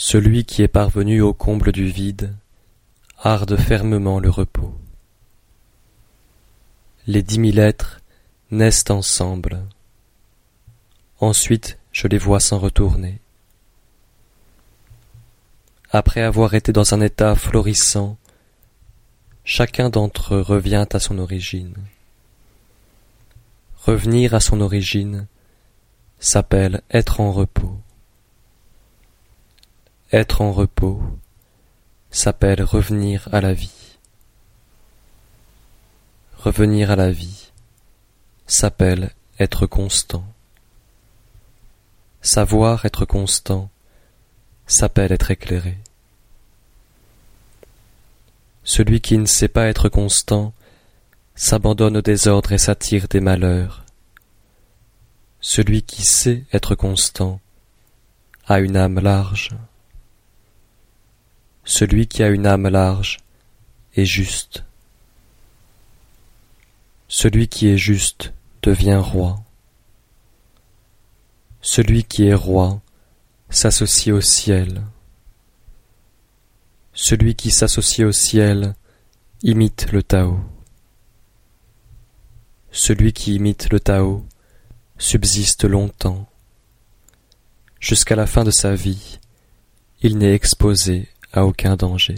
Celui qui est parvenu au comble du vide harde fermement le repos. Les dix mille êtres naissent ensemble. Ensuite je les vois s'en retourner. Après avoir été dans un état florissant, chacun d'entre eux revient à son origine. Revenir à son origine s'appelle être en repos. Être en repos s'appelle revenir à la vie. Revenir à la vie s'appelle être constant. Savoir être constant s'appelle être éclairé. Celui qui ne sait pas être constant s'abandonne au désordre et s'attire des malheurs. Celui qui sait être constant a une âme large. Celui qui a une âme large est juste. Celui qui est juste devient roi. Celui qui est roi s'associe au ciel. Celui qui s'associe au ciel imite le Tao. Celui qui imite le Tao subsiste longtemps. Jusqu'à la fin de sa vie, il n'est exposé à aucun danger.